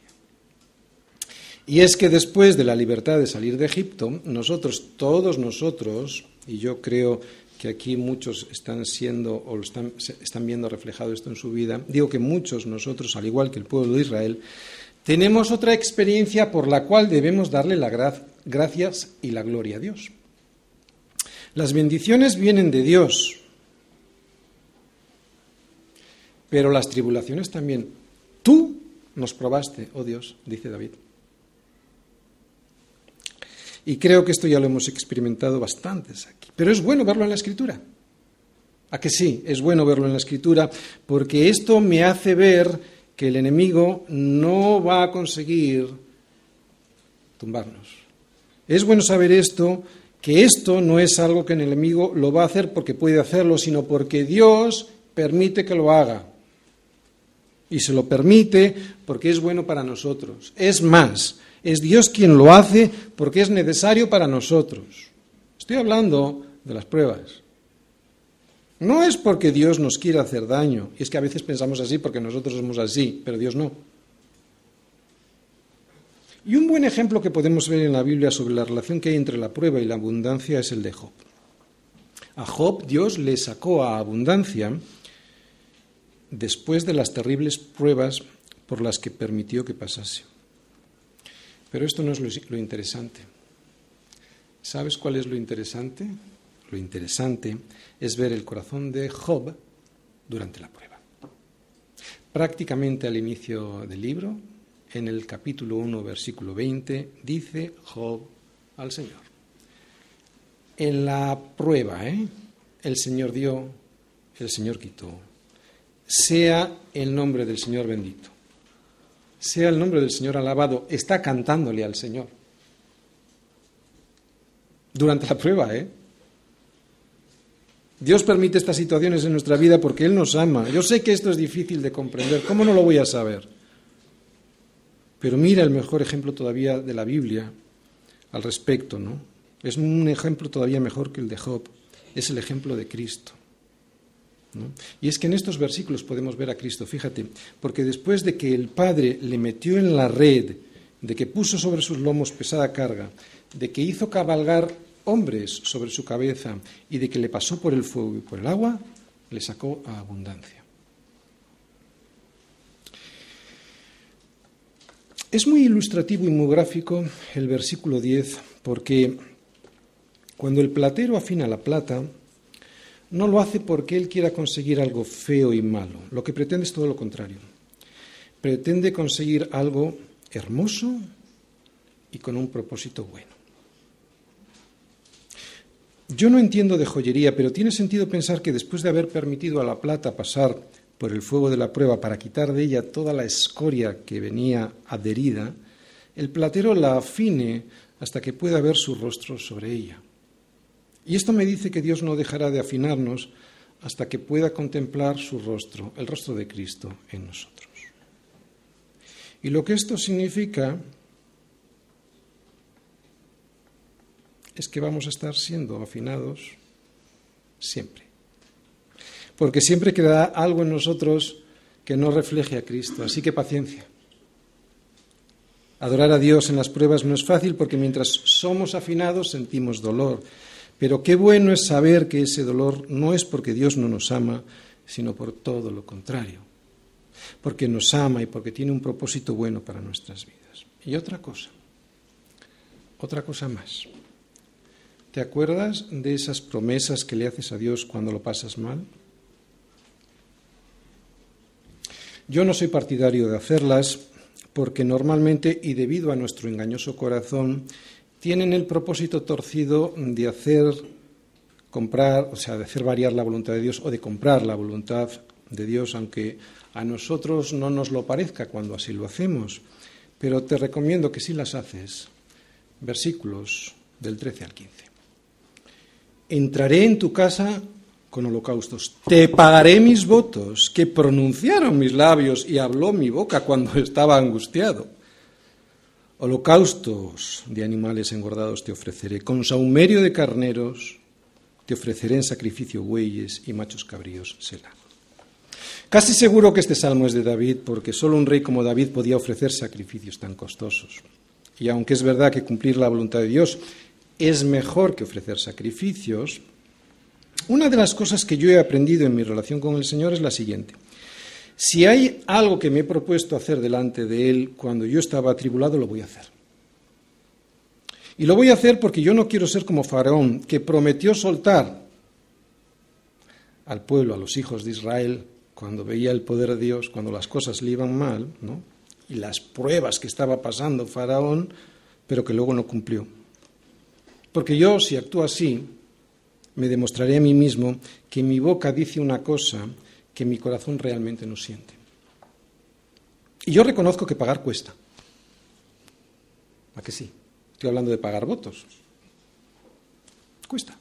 Y es que después de la libertad de salir de Egipto, nosotros, todos nosotros, y yo creo que aquí muchos están siendo o están, están viendo reflejado esto en su vida, digo que muchos nosotros, al igual que el pueblo de Israel, tenemos otra experiencia por la cual debemos darle las gracias y la gloria a Dios. Las bendiciones vienen de Dios, Pero las tribulaciones también. Tú nos probaste, oh Dios, dice David. Y creo que esto ya lo hemos experimentado bastantes aquí. Pero es bueno verlo en la escritura. ¿A que sí? Es bueno verlo en la escritura porque esto me hace ver que el enemigo no va a conseguir tumbarnos. Es bueno saber esto, que esto no es algo que el enemigo lo va a hacer porque puede hacerlo, sino porque Dios permite que lo haga y se lo permite porque es bueno para nosotros. Es más, es Dios quien lo hace porque es necesario para nosotros. Estoy hablando de las pruebas. No es porque Dios nos quiera hacer daño, y es que a veces pensamos así porque nosotros somos así, pero Dios no. Y un buen ejemplo que podemos ver en la Biblia sobre la relación que hay entre la prueba y la abundancia es el de Job. A Job Dios le sacó a abundancia después de las terribles pruebas por las que permitió que pasase. Pero esto no es lo, interesante. ¿Sabes cuál es lo interesante? Lo interesante es ver el corazón de Job durante la prueba. Prácticamente al inicio del libro, en el capítulo 1, versículo 20, dice Job al Señor. En la prueba, ¿eh? el Señor dio, el Señor quitó, sea el nombre del Señor bendito, sea el nombre del Señor alabado, está cantándole al Señor. Durante la prueba, ¿eh? Dios permite estas situaciones en nuestra vida porque Él nos ama. Yo sé que esto es difícil de comprender. ¿Cómo no lo voy a saber? Pero mira el mejor ejemplo todavía de la Biblia al respecto, ¿no? Es un ejemplo todavía mejor que el de Job. Es el ejemplo de Cristo. Y es que en estos versículos podemos ver a Cristo, fíjate, porque después de que el Padre le metió en la red, de que puso sobre sus lomos pesada carga, de que hizo cabalgar hombres sobre su cabeza y de que le pasó por el fuego y por el agua, le sacó a abundancia. Es muy ilustrativo y muy gráfico el versículo 10 porque cuando el platero afina la plata, no lo hace porque él quiera conseguir algo feo y malo. Lo que pretende es todo lo contrario. Pretende conseguir algo hermoso y con un propósito bueno. Yo no entiendo de joyería, pero tiene sentido pensar que después de haber permitido a la plata pasar por el fuego de la prueba para quitar de ella toda la escoria que venía adherida, el platero la afine hasta que pueda ver su rostro sobre ella. Y esto me dice que Dios no dejará de afinarnos hasta que pueda contemplar su rostro, el rostro de Cristo en nosotros. Y lo que esto significa es que vamos a estar siendo afinados siempre. Porque siempre quedará algo en nosotros que no refleje a Cristo. Así que paciencia. Adorar a Dios en las pruebas no es fácil porque mientras somos afinados sentimos dolor. Pero qué bueno es saber que ese dolor no es porque Dios no nos ama, sino por todo lo contrario. Porque nos ama y porque tiene un propósito bueno para nuestras vidas. Y otra cosa, otra cosa más. ¿Te acuerdas de esas promesas que le haces a Dios cuando lo pasas mal? Yo no soy partidario de hacerlas porque normalmente y debido a nuestro engañoso corazón tienen el propósito torcido de hacer comprar, o sea, de hacer variar la voluntad de Dios o de comprar la voluntad de Dios, aunque a nosotros no nos lo parezca cuando así lo hacemos. Pero te recomiendo que si las haces, versículos del 13 al 15. Entraré en tu casa con holocaustos. Te pagaré mis votos que pronunciaron mis labios y habló mi boca cuando estaba angustiado. Holocaustos de animales engordados te ofreceré. Con saumerio de carneros te ofreceré en sacrificio bueyes y machos cabríos. Selah. Casi seguro que este salmo es de David, porque solo un rey como David podía ofrecer sacrificios tan costosos. Y aunque es verdad que cumplir la voluntad de Dios es mejor que ofrecer sacrificios, una de las cosas que yo he aprendido en mi relación con el Señor es la siguiente. Si hay algo que me he propuesto hacer delante de Él cuando yo estaba atribulado, lo voy a hacer. Y lo voy a hacer porque yo no quiero ser como Faraón, que prometió soltar al pueblo, a los hijos de Israel, cuando veía el poder de Dios, cuando las cosas le iban mal, ¿no? y las pruebas que estaba pasando Faraón, pero que luego no cumplió. Porque yo, si actúo así, me demostraré a mí mismo que mi boca dice una cosa que mi corazón realmente no siente. Y yo reconozco que pagar cuesta. ¿A que sí? Estoy hablando de pagar votos. Cuesta.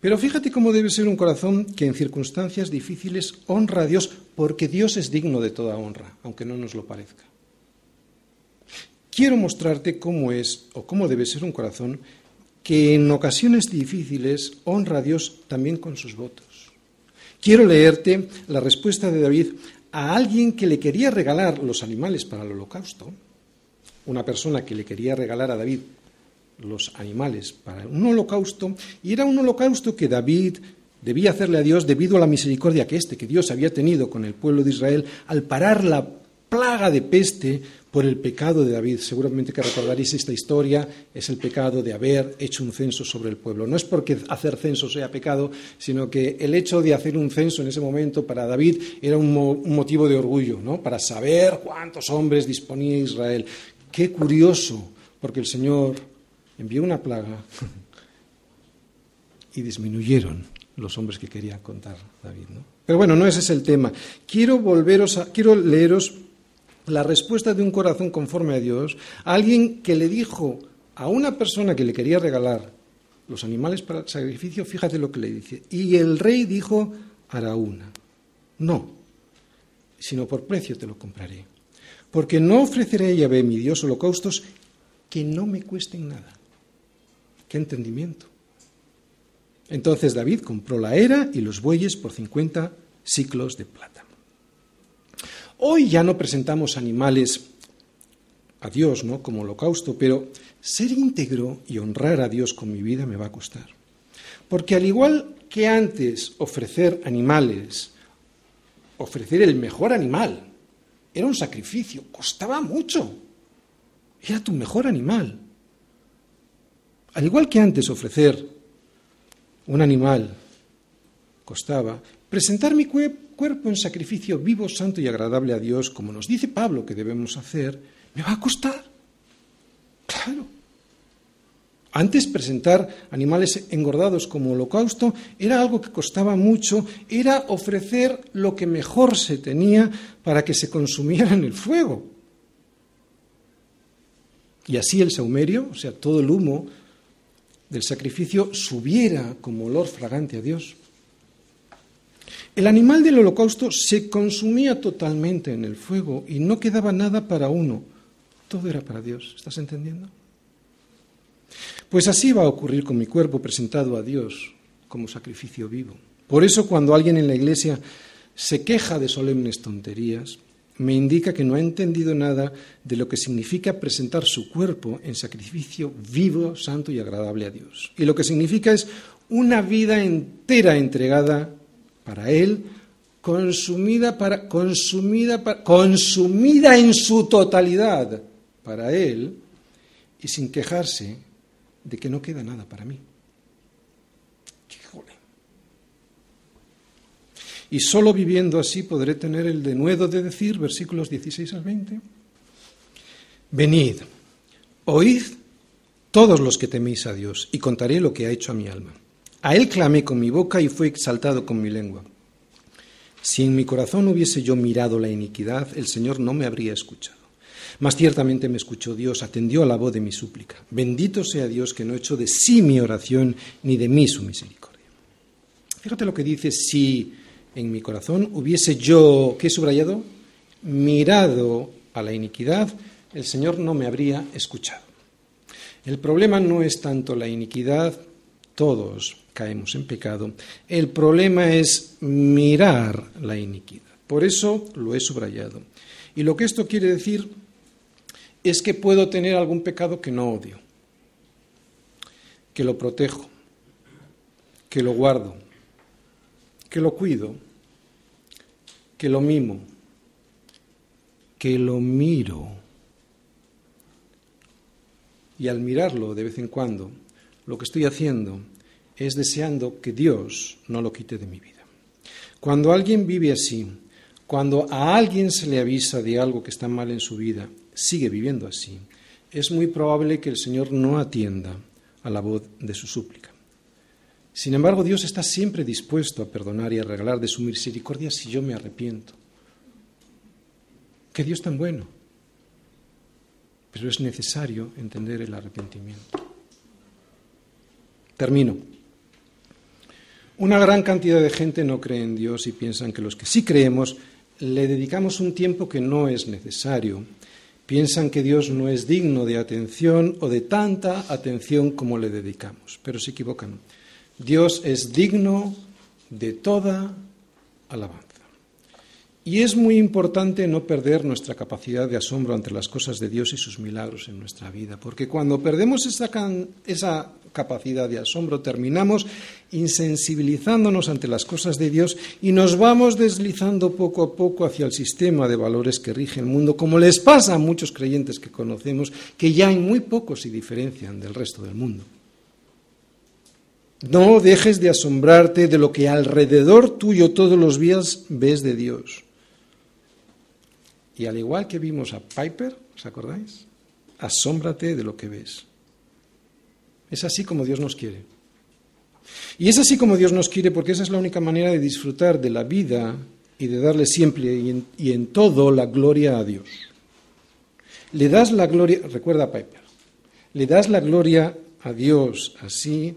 Pero fíjate cómo debe ser un corazón que en circunstancias difíciles honra a Dios, porque Dios es digno de toda honra, aunque no nos lo parezca. Quiero mostrarte cómo es o cómo debe ser un corazón que en ocasiones difíciles honra a Dios también con sus votos. Quiero leerte la respuesta de David a alguien que le quería regalar los animales para el holocausto, una persona que le quería regalar a David los animales para un holocausto, y era un holocausto que David debía hacerle a Dios debido a la misericordia que este, que Dios había tenido con el pueblo de Israel, al parar la plaga de peste por el pecado de David. Seguramente que recordaréis esta historia, es el pecado de haber hecho un censo sobre el pueblo. No es porque hacer censo sea pecado, sino que el hecho de hacer un censo en ese momento para David era un, motivo de orgullo, ¿no? Para saber cuántos hombres disponía Israel. Qué curioso, porque el Señor envió una plaga y disminuyeron los hombres que querían contar David, ¿no? Pero bueno, no ese es el tema. Quiero volveros a, quiero leeros la respuesta de un corazón conforme a Dios, alguien que le dijo a una persona que le quería regalar los animales para el sacrificio, fíjate lo que le dice. Y el rey dijo, hará una. No, sino por precio te lo compraré. Porque no ofreceré a Yahvé, mi Dios, holocaustos que no me cuesten nada. ¿Qué entendimiento? Entonces David compró la era y los bueyes por 50 ciclos de plata. Hoy ya no presentamos animales a Dios, ¿no? Como holocausto, pero ser íntegro y honrar a Dios con mi vida me va a costar. Porque al igual que antes ofrecer animales, ofrecer el mejor animal, era un sacrificio, costaba mucho. Era tu mejor animal. Al igual que antes ofrecer un animal costaba, Presentar mi cue- cuerpo en sacrificio vivo, santo y agradable a Dios, como nos dice Pablo que debemos hacer, me va a costar. Claro. Antes presentar animales engordados como holocausto era algo que costaba mucho, era ofrecer lo que mejor se tenía para que se consumiera en el fuego. Y así el saumerio, o sea, todo el humo del sacrificio, subiera como olor fragante a Dios. El animal del holocausto se consumía totalmente en el fuego y no quedaba nada para uno. Todo era para Dios. ¿Estás entendiendo? Pues así va a ocurrir con mi cuerpo presentado a Dios como sacrificio vivo. Por eso cuando alguien en la iglesia se queja de solemnes tonterías, me indica que no ha entendido nada de lo que significa presentar su cuerpo en sacrificio vivo, santo y agradable a Dios. Y lo que significa es una vida entera entregada para Él, consumida, para, consumida, para, consumida en su totalidad para Él y sin quejarse de que no queda nada para mí. Híjole. Y solo viviendo así podré tener el denuedo de decir, versículos 16 al 20, venid, oíd todos los que teméis a Dios, y contaré lo que ha hecho a mi alma. A él clamé con mi boca y fue exaltado con mi lengua. Si en mi corazón hubiese yo mirado la iniquidad, el Señor no me habría escuchado. Mas ciertamente me escuchó Dios, atendió a la voz de mi súplica. Bendito sea Dios que no echó de sí mi oración, ni de mí su misericordia. Fíjate lo que dice, si en mi corazón hubiese yo, ¿qué he subrayado? Mirado a la iniquidad, el Señor no me habría escuchado. El problema no es tanto la iniquidad, todos caemos en pecado, el problema es mirar la iniquidad. Por eso lo he subrayado. Y lo que esto quiere decir es que puedo tener algún pecado que no odio, que lo protejo, que lo guardo, que lo cuido, que lo mimo, que lo miro. Y al mirarlo de vez en cuando, lo que estoy haciendo es deseando que Dios no lo quite de mi vida. Cuando alguien vive así, cuando a alguien se le avisa de algo que está mal en su vida, sigue viviendo así, es muy probable que el Señor no atienda a la voz de su súplica. Sin embargo, Dios está siempre dispuesto a perdonar y a regalar de su misericordia si yo me arrepiento. Qué Dios tan bueno. Pero es necesario entender el arrepentimiento. Termino. Una gran cantidad de gente no cree en Dios y piensan que los que sí creemos le dedicamos un tiempo que no es necesario. Piensan que Dios no es digno de atención o de tanta atención como le dedicamos, pero se equivocan. Dios es digno de toda alabanza. Y es muy importante no perder nuestra capacidad de asombro ante las cosas de Dios y sus milagros en nuestra vida, porque cuando perdemos esa, can, esa capacidad de asombro terminamos insensibilizándonos ante las cosas de Dios y nos vamos deslizando poco a poco hacia el sistema de valores que rige el mundo, como les pasa a muchos creyentes que conocemos, que ya en muy poco se diferencian del resto del mundo. No dejes de asombrarte de lo que alrededor tuyo todos los días ves de Dios. Y al igual que vimos a Piper, ¿os acordáis? Asómbrate de lo que ves. Es así como Dios nos quiere. Y es así como Dios nos quiere porque esa es la única manera de disfrutar de la vida y de darle siempre y en, todo la gloria a Dios. Le das la gloria, recuerda Piper, le das la gloria a Dios así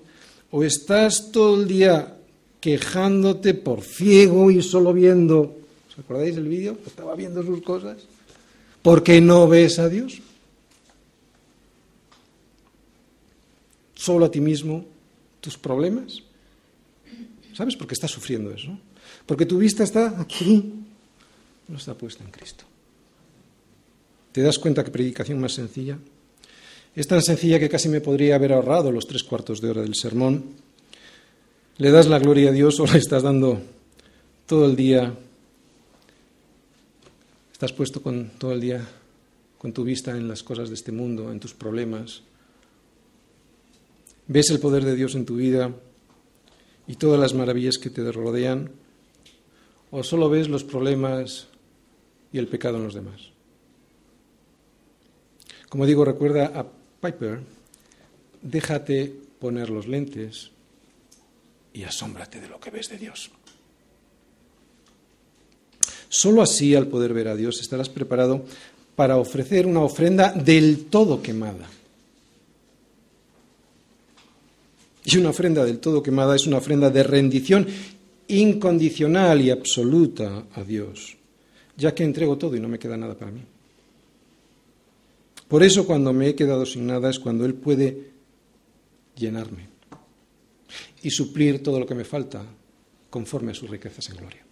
o estás todo el día quejándote por ciego y solo viendo, ¿os acordáis del vídeo? Estaba viendo sus cosas. ¿Por qué no ves a Dios? Solo a ti mismo, tus problemas. ¿Sabes por qué estás sufriendo eso? Porque tu vista está aquí, no está puesta en Cristo. ¿Te das cuenta qué predicación más sencilla? Es tan sencilla que casi me podría haber ahorrado los tres cuartos de hora del sermón. ¿Le das la gloria a Dios o le estás dando todo el día? ¿Estás puesto con todo el día con tu vista en las cosas de este mundo, en tus problemas? ¿Ves el poder de Dios en tu vida y todas las maravillas que te rodean? ¿O solo ves los problemas y el pecado en los demás? Como digo, recuerda a Piper, déjate poner los lentes y asómbrate de lo que ves de Dios. Solo así, al poder ver a Dios, estarás preparado para ofrecer una ofrenda del todo quemada. Y una ofrenda del todo quemada es una ofrenda de rendición incondicional y absoluta a Dios, ya que entrego todo y no me queda nada para mí. Por eso cuando me he quedado sin nada es cuando Él puede llenarme y suplir todo lo que me falta conforme a sus riquezas en gloria.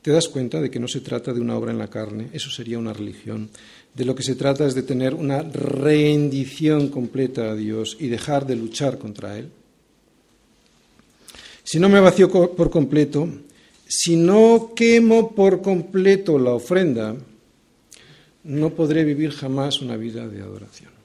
Te das cuenta de que no se trata de una obra en la carne, eso sería una religión. De lo que se trata es de tener una rendición completa a Dios y dejar de luchar contra Él. Si no me vacío por completo, si no quemo por completo la ofrenda, no podré vivir jamás una vida de adoración.